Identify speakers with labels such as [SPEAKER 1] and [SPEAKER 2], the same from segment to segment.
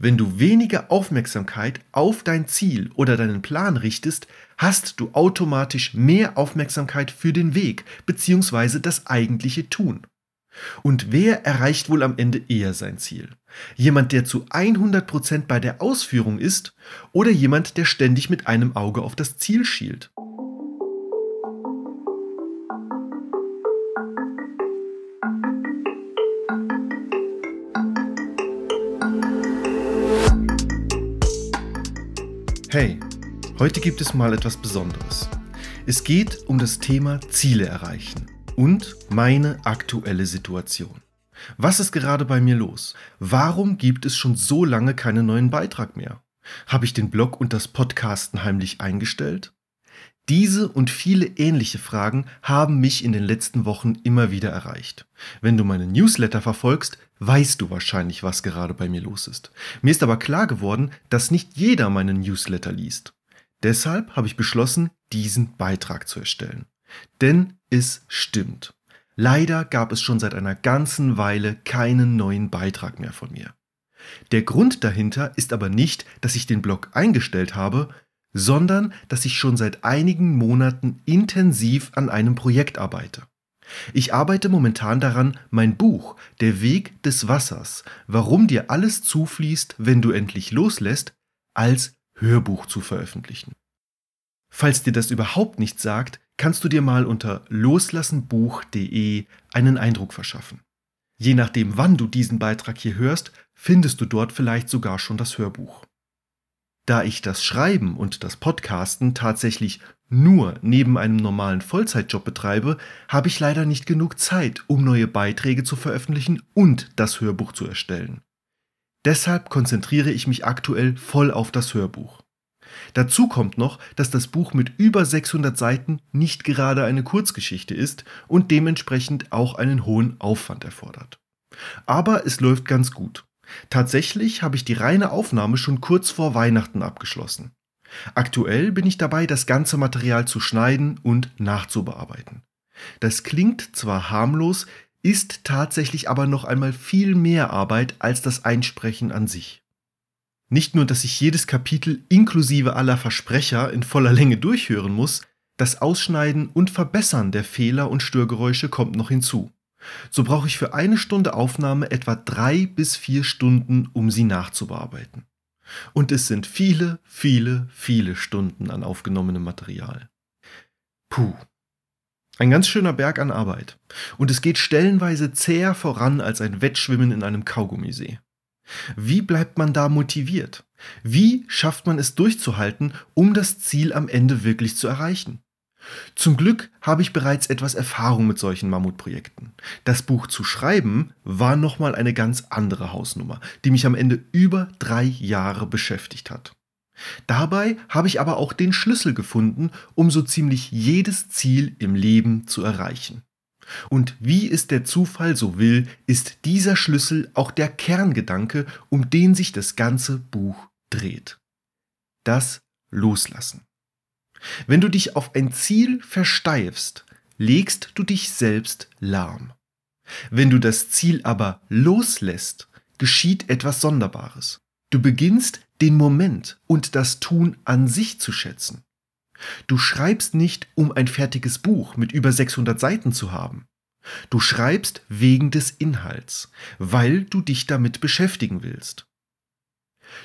[SPEAKER 1] Wenn du weniger Aufmerksamkeit auf dein Ziel oder deinen Plan richtest, hast du automatisch mehr Aufmerksamkeit für den Weg bzw. das eigentliche Tun. Und wer erreicht wohl am Ende eher sein Ziel? Jemand, der zu 100% bei der Ausführung ist oder jemand, der ständig mit einem Auge auf das Ziel schielt? Hey, heute gibt es mal etwas Besonderes. Es geht um das Thema Ziele erreichen und meine aktuelle Situation. Was ist gerade bei mir los? Warum gibt es schon so lange keinen neuen Beitrag mehr? Habe ich den Blog und das Podcasten heimlich eingestellt? Diese und viele ähnliche Fragen haben mich in den letzten Wochen immer wieder erreicht. Wenn du meine Newsletter verfolgst, weißt du wahrscheinlich, was gerade bei mir los ist. Mir ist aber klar geworden, dass nicht jeder meinen Newsletter liest. Deshalb habe ich beschlossen, diesen Beitrag zu erstellen. Denn es stimmt. Leider gab es schon seit einer ganzen Weile keinen neuen Beitrag mehr von mir. Der Grund dahinter ist aber nicht, dass ich den Blog eingestellt habe, sondern dass ich schon seit einigen Monaten intensiv an einem Projekt arbeite. Ich arbeite momentan daran, mein Buch Der Weg des Wassers, warum dir alles zufließt, wenn du endlich loslässt, als Hörbuch zu veröffentlichen. Falls dir das überhaupt nicht sagt, kannst du dir mal unter loslassenbuch.de einen Eindruck verschaffen. Je nachdem, wann du diesen Beitrag hier hörst, findest du dort vielleicht sogar schon das Hörbuch. Da ich das Schreiben und das Podcasten tatsächlich nur neben einem normalen Vollzeitjob betreibe, habe ich leider nicht genug Zeit, um neue Beiträge zu veröffentlichen und das Hörbuch zu erstellen. Deshalb konzentriere ich mich aktuell voll auf das Hörbuch. Dazu kommt noch, dass das Buch mit über 600 Seiten nicht gerade eine Kurzgeschichte ist und dementsprechend auch einen hohen Aufwand erfordert. Aber es läuft ganz gut. Tatsächlich habe ich die reine Aufnahme schon kurz vor Weihnachten abgeschlossen. Aktuell bin ich dabei, das ganze Material zu schneiden und nachzubearbeiten. Das klingt zwar harmlos, ist tatsächlich aber noch einmal viel mehr Arbeit als das Einsprechen an sich. Nicht nur, dass ich jedes Kapitel inklusive aller Versprecher in voller Länge durchhören muss, das Ausschneiden und Verbessern der Fehler und Störgeräusche kommt noch hinzu. So brauche ich für eine Stunde Aufnahme etwa drei bis vier Stunden, um sie nachzubearbeiten. Und es sind viele, viele, viele Stunden an aufgenommenem Material. Puh. Ein ganz schöner Berg an Arbeit. Und es geht stellenweise zäher voran als ein Wettschwimmen in einem Kaugummisee. Wie bleibt man da motiviert? Wie schafft man es durchzuhalten, um das Ziel am Ende wirklich zu erreichen? Zum Glück habe ich bereits etwas Erfahrung mit solchen Mammutprojekten. Das Buch zu schreiben war nochmal eine ganz andere Hausnummer, die mich am Ende über drei Jahre beschäftigt hat. Dabei habe ich aber auch den Schlüssel gefunden, um so ziemlich jedes Ziel im Leben zu erreichen. Und wie es der Zufall so will, ist dieser Schlüssel auch der Kerngedanke, um den sich das ganze Buch dreht. Das Loslassen. Wenn du dich auf ein Ziel versteifst, legst du dich selbst lahm. Wenn du das Ziel aber loslässt, geschieht etwas Sonderbares. Du beginnst den Moment und das Tun an sich zu schätzen. Du schreibst nicht, um ein fertiges Buch mit über 600 Seiten zu haben. Du schreibst wegen des Inhalts, weil du dich damit beschäftigen willst.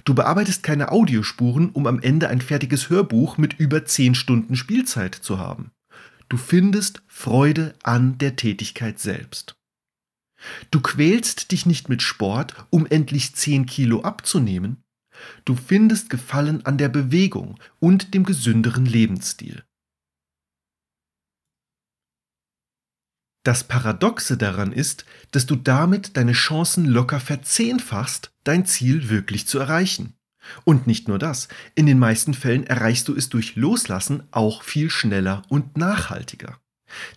[SPEAKER 1] Du bearbeitest keine Audiospuren, um am Ende ein fertiges Hörbuch mit über 10 Stunden Spielzeit zu haben. Du findest Freude an der Tätigkeit selbst. Du quälst dich nicht mit Sport, um endlich 10 Kilo abzunehmen. Du findest Gefallen an der Bewegung und dem gesünderen Lebensstil. Das Paradoxe daran ist, dass du damit deine Chancen locker verzehnfachst, dein Ziel wirklich zu erreichen. Und nicht nur das, in den meisten Fällen erreichst du es durch Loslassen auch viel schneller und nachhaltiger.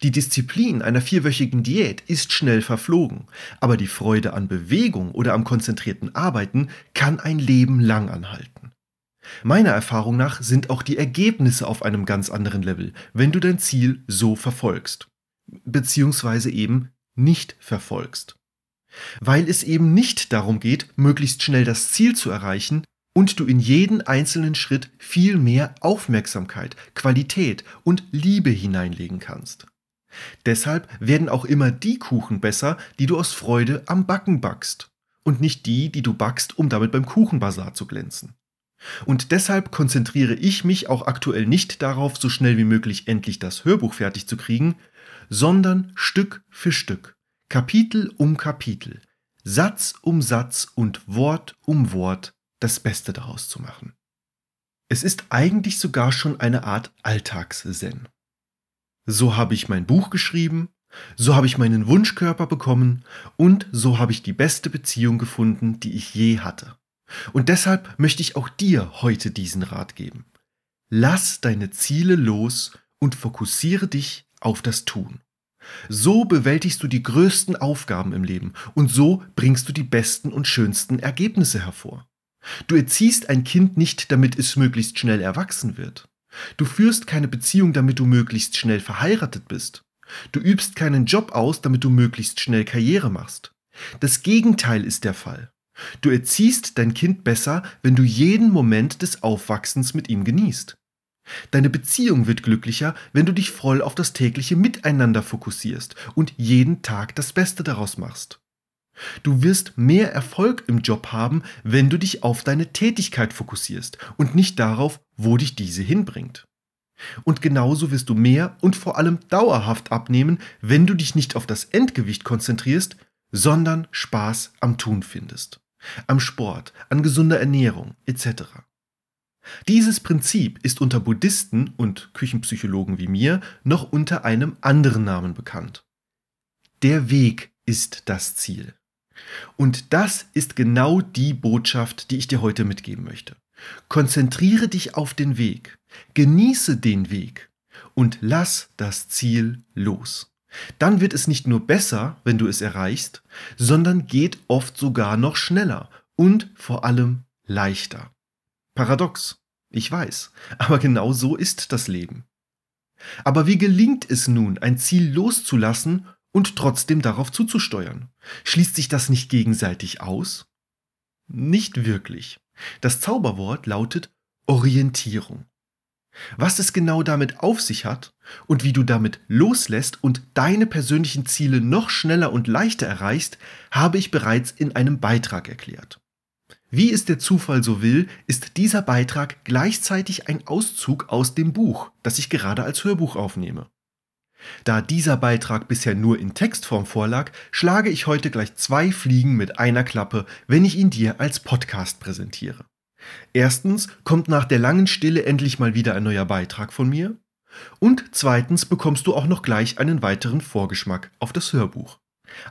[SPEAKER 1] Die Disziplin einer vierwöchigen Diät ist schnell verflogen, aber die Freude an Bewegung oder am konzentrierten Arbeiten kann ein Leben lang anhalten. Meiner Erfahrung nach sind auch die Ergebnisse auf einem ganz anderen Level, wenn du dein Ziel so verfolgst beziehungsweise eben nicht verfolgst. weil es eben nicht darum geht, möglichst schnell das Ziel zu erreichen und du in jeden einzelnen Schritt viel mehr Aufmerksamkeit, Qualität und Liebe hineinlegen kannst. Deshalb werden auch immer die Kuchen besser, die du aus Freude am Backen backst und nicht die, die du backst, um damit beim Kuchenbazar zu glänzen. Und deshalb konzentriere ich mich auch aktuell nicht darauf, so schnell wie möglich endlich das Hörbuch fertig zu kriegen, sondern Stück für Stück, Kapitel um Kapitel, Satz um Satz und Wort um Wort das Beste daraus zu machen. Es ist eigentlich sogar schon eine Art Alltagszen. So habe ich mein Buch geschrieben, so habe ich meinen Wunschkörper bekommen und so habe ich die beste Beziehung gefunden, die ich je hatte. Und deshalb möchte ich auch dir heute diesen Rat geben. Lass deine Ziele los und fokussiere dich auf das Tun. So bewältigst du die größten Aufgaben im Leben und so bringst du die besten und schönsten Ergebnisse hervor. Du erziehst ein Kind nicht, damit es möglichst schnell erwachsen wird. Du führst keine Beziehung, damit du möglichst schnell verheiratet bist. Du übst keinen Job aus, damit du möglichst schnell Karriere machst. Das Gegenteil ist der Fall. Du erziehst dein Kind besser, wenn du jeden Moment des Aufwachsens mit ihm genießt. Deine Beziehung wird glücklicher, wenn du dich voll auf das tägliche Miteinander fokussierst und jeden Tag das Beste daraus machst. Du wirst mehr Erfolg im Job haben, wenn du dich auf deine Tätigkeit fokussierst und nicht darauf, wo dich diese hinbringt. Und genauso wirst du mehr und vor allem dauerhaft abnehmen, wenn du dich nicht auf das Endgewicht konzentrierst, sondern Spaß am Tun findest. Am Sport, an gesunder Ernährung etc. Dieses Prinzip ist unter Buddhisten und Küchenpsychologen wie mir noch unter einem anderen Namen bekannt. Der Weg ist das Ziel. Und das ist genau die Botschaft, die ich dir heute mitgeben möchte. Konzentriere dich auf den Weg, genieße den Weg und lass das Ziel los. Dann wird es nicht nur besser, wenn du es erreichst, sondern geht oft sogar noch schneller und vor allem leichter. Paradox, ich weiß, aber genau so ist das Leben. Aber wie gelingt es nun, ein Ziel loszulassen und trotzdem darauf zuzusteuern? Schließt sich das nicht gegenseitig aus? Nicht wirklich. Das Zauberwort lautet Orientierung. Was es genau damit auf sich hat und wie du damit loslässt und deine persönlichen Ziele noch schneller und leichter erreichst, habe ich bereits in einem Beitrag erklärt. Wie es der Zufall so will, ist dieser Beitrag gleichzeitig ein Auszug aus dem Buch, das ich gerade als Hörbuch aufnehme. Da dieser Beitrag bisher nur in Textform vorlag, schlage ich heute gleich zwei Fliegen mit einer Klappe, wenn ich ihn dir als Podcast präsentiere. Erstens kommt nach der langen Stille endlich mal wieder ein neuer Beitrag von mir. Und zweitens bekommst du auch noch gleich einen weiteren Vorgeschmack auf das Hörbuch.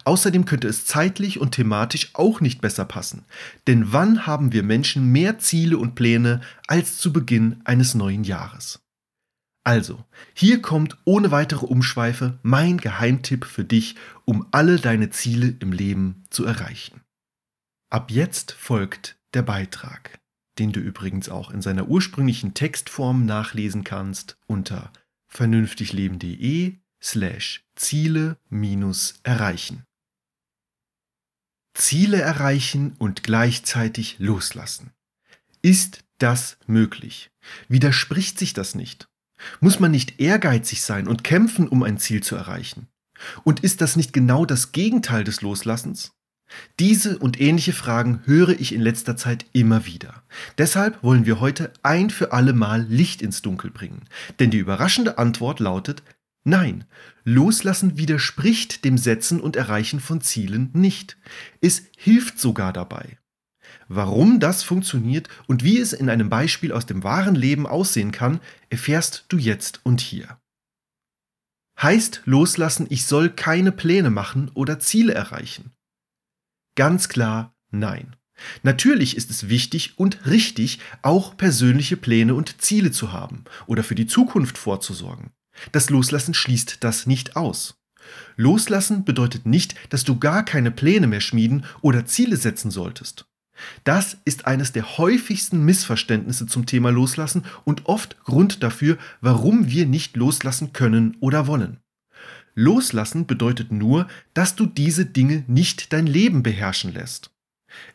[SPEAKER 1] Außerdem könnte es zeitlich und thematisch auch nicht besser passen. Denn wann haben wir Menschen mehr Ziele und Pläne als zu Beginn eines neuen Jahres? Also, hier kommt ohne weitere Umschweife mein Geheimtipp für dich, um alle deine Ziele im Leben zu erreichen. Ab jetzt folgt der Beitrag den du übrigens auch in seiner ursprünglichen Textform nachlesen kannst unter vernünftigleben.de slash Ziele minus erreichen. Ziele erreichen und gleichzeitig loslassen. Ist das möglich? Widerspricht sich das nicht? Muss man nicht ehrgeizig sein und kämpfen, um ein Ziel zu erreichen? Und ist das nicht genau das Gegenteil des Loslassens? Diese und ähnliche Fragen höre ich in letzter Zeit immer wieder. Deshalb wollen wir heute ein für alle Mal Licht ins Dunkel bringen. Denn die überraschende Antwort lautet Nein, Loslassen widerspricht dem Setzen und Erreichen von Zielen nicht. Es hilft sogar dabei. Warum das funktioniert und wie es in einem Beispiel aus dem wahren Leben aussehen kann, erfährst du jetzt und hier. Heißt Loslassen, ich soll keine Pläne machen oder Ziele erreichen? Ganz klar nein. Natürlich ist es wichtig und richtig, auch persönliche Pläne und Ziele zu haben oder für die Zukunft vorzusorgen. Das Loslassen schließt das nicht aus. Loslassen bedeutet nicht, dass du gar keine Pläne mehr schmieden oder Ziele setzen solltest. Das ist eines der häufigsten Missverständnisse zum Thema Loslassen und oft Grund dafür, warum wir nicht loslassen können oder wollen. Loslassen bedeutet nur, dass du diese Dinge nicht dein Leben beherrschen lässt.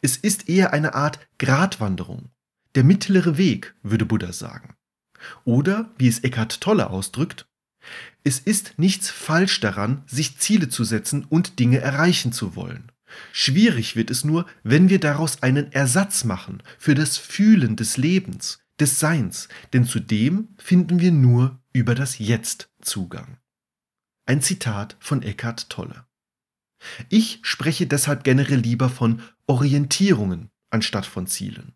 [SPEAKER 1] Es ist eher eine Art Gratwanderung. Der mittlere Weg, würde Buddha sagen. Oder, wie es Eckhart Tolle ausdrückt, es ist nichts falsch daran, sich Ziele zu setzen und Dinge erreichen zu wollen. Schwierig wird es nur, wenn wir daraus einen Ersatz machen für das Fühlen des Lebens, des Seins, denn zu dem finden wir nur über das Jetzt Zugang. Ein Zitat von Eckhart Tolle. Ich spreche deshalb generell lieber von Orientierungen anstatt von Zielen.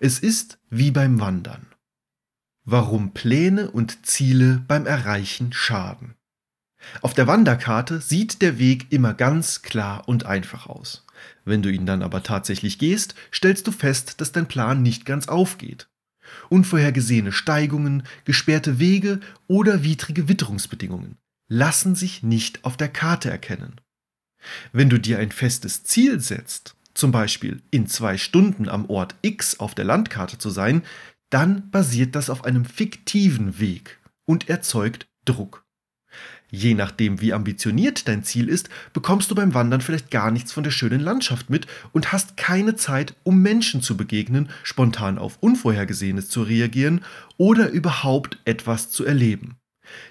[SPEAKER 1] Es ist wie beim Wandern. Warum Pläne und Ziele beim Erreichen schaden. Auf der Wanderkarte sieht der Weg immer ganz klar und einfach aus. Wenn du ihn dann aber tatsächlich gehst, stellst du fest, dass dein Plan nicht ganz aufgeht. Unvorhergesehene Steigungen, gesperrte Wege oder widrige Witterungsbedingungen lassen sich nicht auf der Karte erkennen. Wenn du dir ein festes Ziel setzt, zum Beispiel in zwei Stunden am Ort X auf der Landkarte zu sein, dann basiert das auf einem fiktiven Weg und erzeugt Druck. Je nachdem, wie ambitioniert dein Ziel ist, bekommst du beim Wandern vielleicht gar nichts von der schönen Landschaft mit und hast keine Zeit, um Menschen zu begegnen, spontan auf Unvorhergesehenes zu reagieren oder überhaupt etwas zu erleben.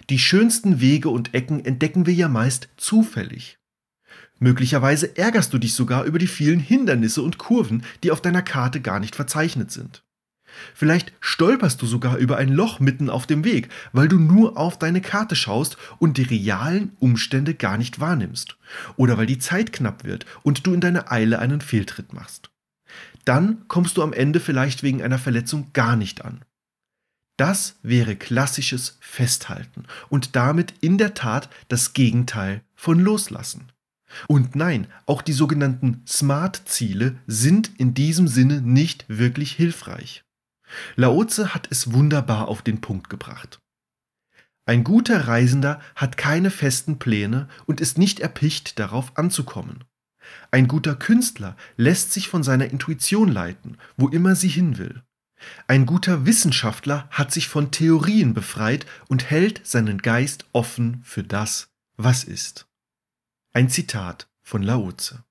[SPEAKER 1] Die schönsten Wege und Ecken entdecken wir ja meist zufällig. Möglicherweise ärgerst du dich sogar über die vielen Hindernisse und Kurven, die auf deiner Karte gar nicht verzeichnet sind. Vielleicht stolperst du sogar über ein Loch mitten auf dem Weg, weil du nur auf deine Karte schaust und die realen Umstände gar nicht wahrnimmst. Oder weil die Zeit knapp wird und du in deiner Eile einen Fehltritt machst. Dann kommst du am Ende vielleicht wegen einer Verletzung gar nicht an. Das wäre klassisches Festhalten und damit in der Tat das Gegenteil von Loslassen. Und nein, auch die sogenannten Smart-Ziele sind in diesem Sinne nicht wirklich hilfreich. Laoze hat es wunderbar auf den Punkt gebracht. Ein guter Reisender hat keine festen Pläne und ist nicht erpicht darauf anzukommen. Ein guter Künstler lässt sich von seiner Intuition leiten, wo immer sie hin will. Ein guter Wissenschaftler hat sich von Theorien befreit und hält seinen Geist offen für das, was ist. Ein Zitat von Laoze.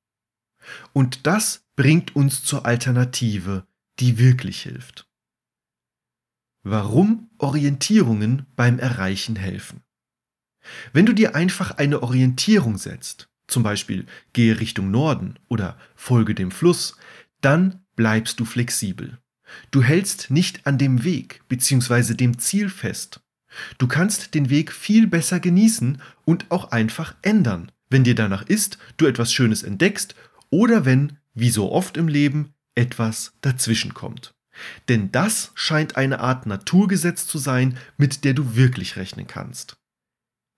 [SPEAKER 1] Und das bringt uns zur Alternative, die wirklich hilft. Warum Orientierungen beim Erreichen helfen. Wenn du dir einfach eine Orientierung setzt, zum Beispiel gehe Richtung Norden oder folge dem Fluss, dann bleibst du flexibel. Du hältst nicht an dem Weg bzw. dem Ziel fest. Du kannst den Weg viel besser genießen und auch einfach ändern, wenn dir danach ist, du etwas Schönes entdeckst oder wenn, wie so oft im Leben, etwas dazwischen kommt. Denn das scheint eine Art Naturgesetz zu sein, mit der du wirklich rechnen kannst.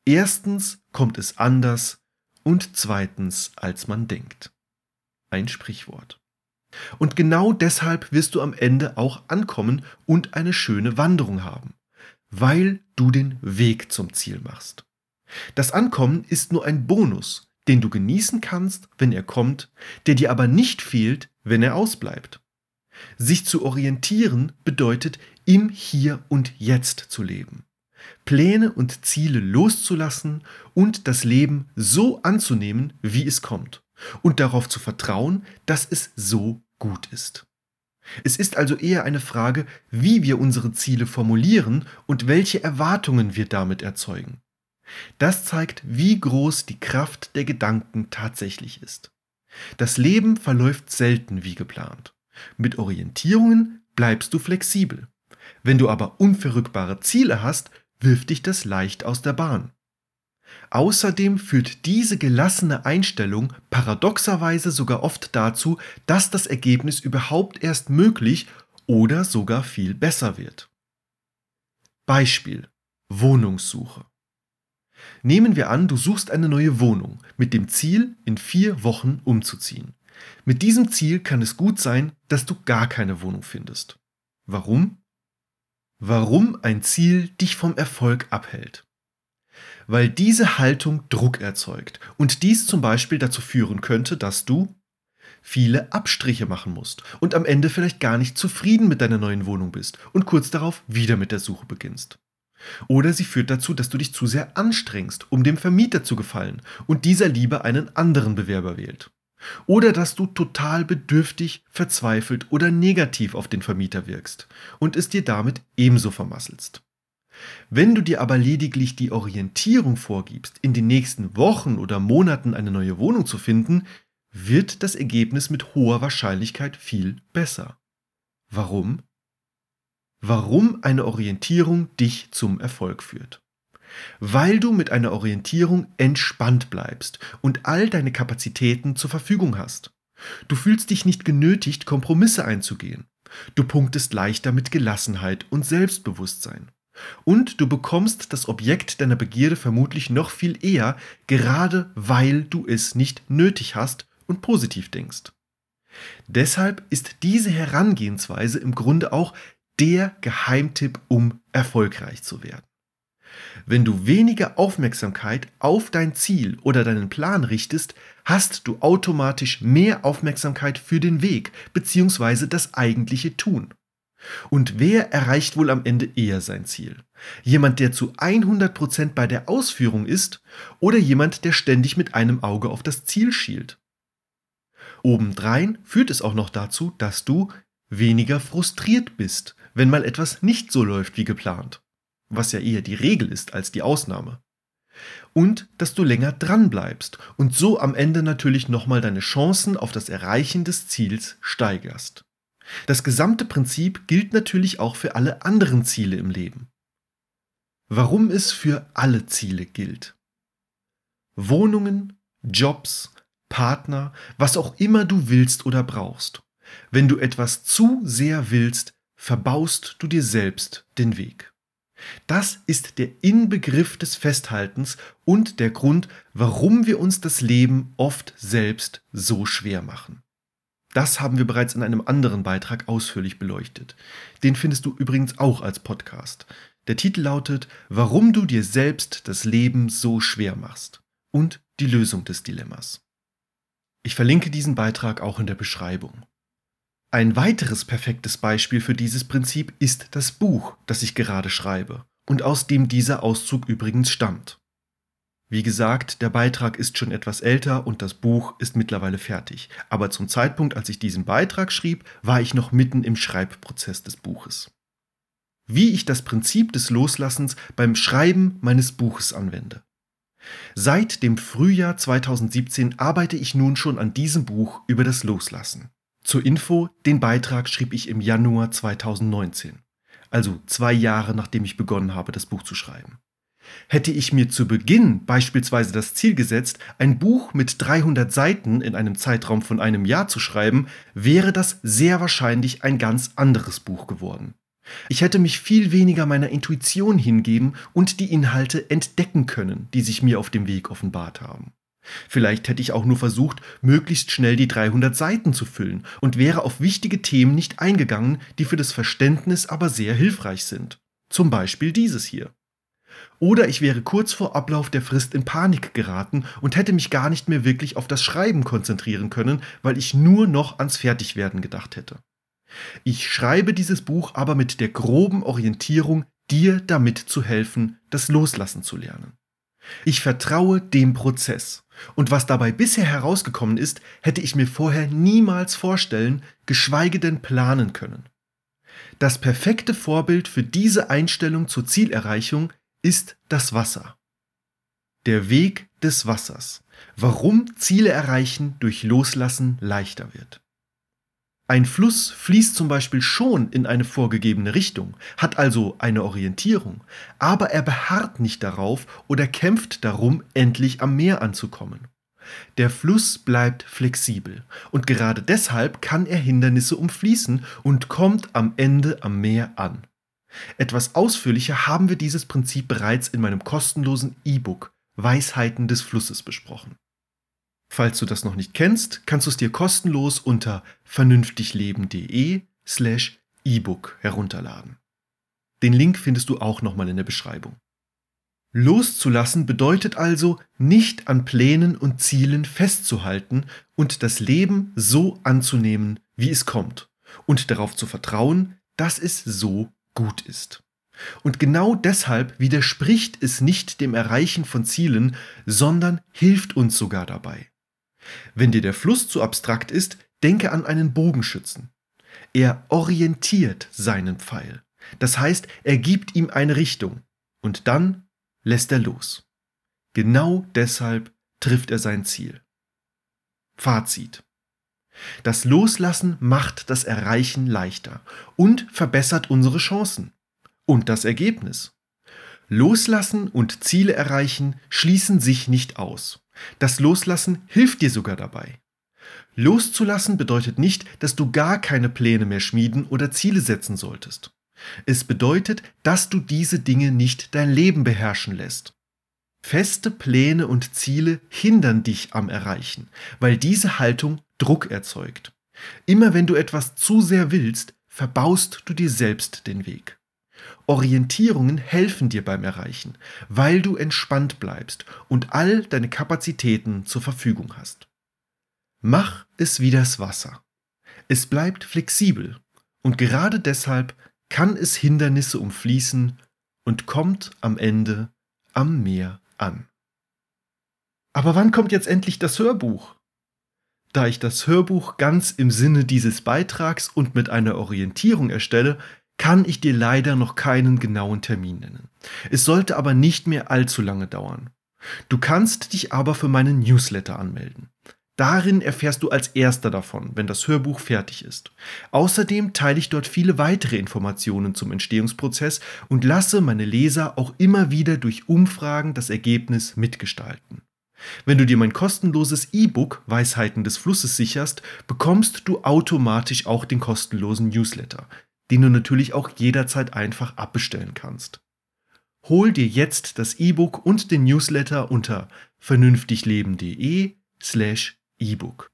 [SPEAKER 1] Erstens kommt es anders und zweitens, als man denkt. Ein Sprichwort. Und genau deshalb wirst du am Ende auch ankommen und eine schöne Wanderung haben, weil du den Weg zum Ziel machst. Das Ankommen ist nur ein Bonus, den du genießen kannst, wenn er kommt, der dir aber nicht fehlt, wenn er ausbleibt. Sich zu orientieren bedeutet, im Hier und Jetzt zu leben. Pläne und Ziele loszulassen und das Leben so anzunehmen, wie es kommt. Und darauf zu vertrauen, dass es so gut ist. Es ist also eher eine Frage, wie wir unsere Ziele formulieren und welche Erwartungen wir damit erzeugen. Das zeigt, wie groß die Kraft der Gedanken tatsächlich ist. Das Leben verläuft selten wie geplant. Mit Orientierungen bleibst du flexibel. Wenn du aber unverrückbare Ziele hast, wirft dich das leicht aus der Bahn. Außerdem führt diese gelassene Einstellung paradoxerweise sogar oft dazu, dass das Ergebnis überhaupt erst möglich oder sogar viel besser wird. Beispiel Wohnungssuche. Nehmen wir an, du suchst eine neue Wohnung mit dem Ziel, in vier Wochen umzuziehen. Mit diesem Ziel kann es gut sein, dass du gar keine Wohnung findest. Warum? Warum ein Ziel dich vom Erfolg abhält. Weil diese Haltung Druck erzeugt und dies zum Beispiel dazu führen könnte, dass du viele Abstriche machen musst und am Ende vielleicht gar nicht zufrieden mit deiner neuen Wohnung bist und kurz darauf wieder mit der Suche beginnst. Oder sie führt dazu, dass du dich zu sehr anstrengst, um dem Vermieter zu gefallen und dieser lieber einen anderen Bewerber wählt. Oder dass du total bedürftig, verzweifelt oder negativ auf den Vermieter wirkst und es dir damit ebenso vermasselst. Wenn du dir aber lediglich die Orientierung vorgibst, in den nächsten Wochen oder Monaten eine neue Wohnung zu finden, wird das Ergebnis mit hoher Wahrscheinlichkeit viel besser. Warum? Warum eine Orientierung dich zum Erfolg führt. Weil du mit einer Orientierung entspannt bleibst und all deine Kapazitäten zur Verfügung hast. Du fühlst dich nicht genötigt, Kompromisse einzugehen. Du punktest leichter mit Gelassenheit und Selbstbewusstsein. Und du bekommst das Objekt deiner Begierde vermutlich noch viel eher, gerade weil du es nicht nötig hast und positiv denkst. Deshalb ist diese Herangehensweise im Grunde auch der Geheimtipp, um erfolgreich zu werden. Wenn du weniger Aufmerksamkeit auf dein Ziel oder deinen Plan richtest, hast du automatisch mehr Aufmerksamkeit für den Weg bzw. das eigentliche Tun. Und wer erreicht wohl am Ende eher sein Ziel? Jemand, der zu 100% bei der Ausführung ist oder jemand, der ständig mit einem Auge auf das Ziel schielt? Obendrein führt es auch noch dazu, dass du weniger frustriert bist, wenn mal etwas nicht so läuft wie geplant, was ja eher die Regel ist als die Ausnahme. Und dass du länger dran bleibst und so am Ende natürlich nochmal deine Chancen auf das Erreichen des Ziels steigerst. Das gesamte Prinzip gilt natürlich auch für alle anderen Ziele im Leben. Warum es für alle Ziele gilt. Wohnungen, Jobs, Partner, was auch immer du willst oder brauchst. Wenn du etwas zu sehr willst, verbaust du dir selbst den Weg. Das ist der Inbegriff des Festhaltens und der Grund, warum wir uns das Leben oft selbst so schwer machen. Das haben wir bereits in einem anderen Beitrag ausführlich beleuchtet. Den findest du übrigens auch als Podcast. Der Titel lautet Warum du dir selbst das Leben so schwer machst und die Lösung des Dilemmas. Ich verlinke diesen Beitrag auch in der Beschreibung. Ein weiteres perfektes Beispiel für dieses Prinzip ist das Buch, das ich gerade schreibe und aus dem dieser Auszug übrigens stammt. Wie gesagt, der Beitrag ist schon etwas älter und das Buch ist mittlerweile fertig, aber zum Zeitpunkt, als ich diesen Beitrag schrieb, war ich noch mitten im Schreibprozess des Buches. Wie ich das Prinzip des Loslassens beim Schreiben meines Buches anwende. Seit dem Frühjahr 2017 arbeite ich nun schon an diesem Buch über das Loslassen. Zur Info, den Beitrag schrieb ich im Januar 2019, also zwei Jahre nachdem ich begonnen habe, das Buch zu schreiben. Hätte ich mir zu Beginn beispielsweise das Ziel gesetzt, ein Buch mit 300 Seiten in einem Zeitraum von einem Jahr zu schreiben, wäre das sehr wahrscheinlich ein ganz anderes Buch geworden. Ich hätte mich viel weniger meiner Intuition hingeben und die Inhalte entdecken können, die sich mir auf dem Weg offenbart haben. Vielleicht hätte ich auch nur versucht, möglichst schnell die 300 Seiten zu füllen und wäre auf wichtige Themen nicht eingegangen, die für das Verständnis aber sehr hilfreich sind. Zum Beispiel dieses hier. Oder ich wäre kurz vor Ablauf der Frist in Panik geraten und hätte mich gar nicht mehr wirklich auf das Schreiben konzentrieren können, weil ich nur noch ans Fertigwerden gedacht hätte. Ich schreibe dieses Buch aber mit der groben Orientierung, dir damit zu helfen, das Loslassen zu lernen. Ich vertraue dem Prozess. Und was dabei bisher herausgekommen ist, hätte ich mir vorher niemals vorstellen, geschweige denn planen können. Das perfekte Vorbild für diese Einstellung zur Zielerreichung ist das Wasser. Der Weg des Wassers. Warum Ziele erreichen durch Loslassen leichter wird. Ein Fluss fließt zum Beispiel schon in eine vorgegebene Richtung, hat also eine Orientierung, aber er beharrt nicht darauf oder kämpft darum, endlich am Meer anzukommen. Der Fluss bleibt flexibel und gerade deshalb kann er Hindernisse umfließen und kommt am Ende am Meer an. Etwas ausführlicher haben wir dieses Prinzip bereits in meinem kostenlosen E-Book Weisheiten des Flusses besprochen. Falls du das noch nicht kennst, kannst du es dir kostenlos unter vernünftigleben.de slash ebook herunterladen. Den Link findest du auch nochmal in der Beschreibung. Loszulassen bedeutet also, nicht an Plänen und Zielen festzuhalten und das Leben so anzunehmen, wie es kommt, und darauf zu vertrauen, dass es so gut ist. Und genau deshalb widerspricht es nicht dem Erreichen von Zielen, sondern hilft uns sogar dabei. Wenn dir der Fluss zu abstrakt ist, denke an einen Bogenschützen. Er orientiert seinen Pfeil. Das heißt, er gibt ihm eine Richtung und dann lässt er los. Genau deshalb trifft er sein Ziel. Fazit. Das Loslassen macht das Erreichen leichter und verbessert unsere Chancen. Und das Ergebnis. Loslassen und Ziele erreichen schließen sich nicht aus. Das Loslassen hilft dir sogar dabei. Loszulassen bedeutet nicht, dass du gar keine Pläne mehr schmieden oder Ziele setzen solltest. Es bedeutet, dass du diese Dinge nicht dein Leben beherrschen lässt. Feste Pläne und Ziele hindern dich am Erreichen, weil diese Haltung Druck erzeugt. Immer wenn du etwas zu sehr willst, verbaust du dir selbst den Weg. Orientierungen helfen dir beim Erreichen, weil du entspannt bleibst und all deine Kapazitäten zur Verfügung hast. Mach es wie das Wasser. Es bleibt flexibel und gerade deshalb kann es Hindernisse umfließen und kommt am Ende am Meer an. Aber wann kommt jetzt endlich das Hörbuch? Da ich das Hörbuch ganz im Sinne dieses Beitrags und mit einer Orientierung erstelle, kann ich dir leider noch keinen genauen Termin nennen. Es sollte aber nicht mehr allzu lange dauern. Du kannst dich aber für meinen Newsletter anmelden. Darin erfährst du als erster davon, wenn das Hörbuch fertig ist. Außerdem teile ich dort viele weitere Informationen zum Entstehungsprozess und lasse meine Leser auch immer wieder durch Umfragen das Ergebnis mitgestalten. Wenn du dir mein kostenloses E-Book Weisheiten des Flusses sicherst, bekommst du automatisch auch den kostenlosen Newsletter, den du natürlich auch jederzeit einfach abbestellen kannst. Hol dir jetzt das E-Book und den Newsletter unter vernünftigleben.de slash E-Book.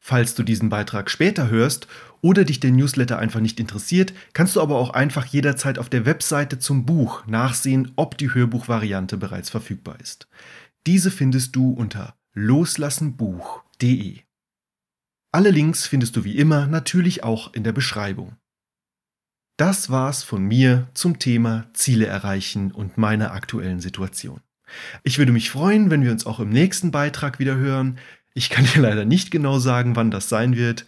[SPEAKER 1] Falls du diesen Beitrag später hörst oder dich der Newsletter einfach nicht interessiert, kannst du aber auch einfach jederzeit auf der Webseite zum Buch nachsehen, ob die Hörbuchvariante bereits verfügbar ist. Diese findest du unter loslassenbuch.de. Alle Links findest du wie immer natürlich auch in der Beschreibung. Das war's von mir zum Thema Ziele erreichen und meiner aktuellen Situation. Ich würde mich freuen, wenn wir uns auch im nächsten Beitrag wieder hören. Ich kann dir leider nicht genau sagen, wann das sein wird,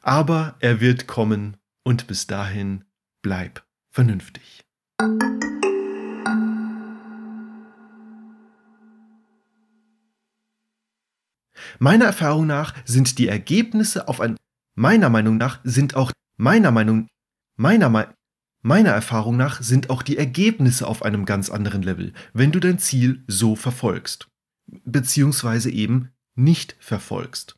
[SPEAKER 1] aber er wird kommen und bis dahin bleib vernünftig. Meiner Erfahrung nach sind die Ergebnisse auf ein meiner Meinung nach sind auch meiner Meinung meiner meiner Erfahrung nach sind auch die Ergebnisse auf einem ganz anderen Level, wenn du dein Ziel so verfolgst, beziehungsweise eben nicht verfolgst.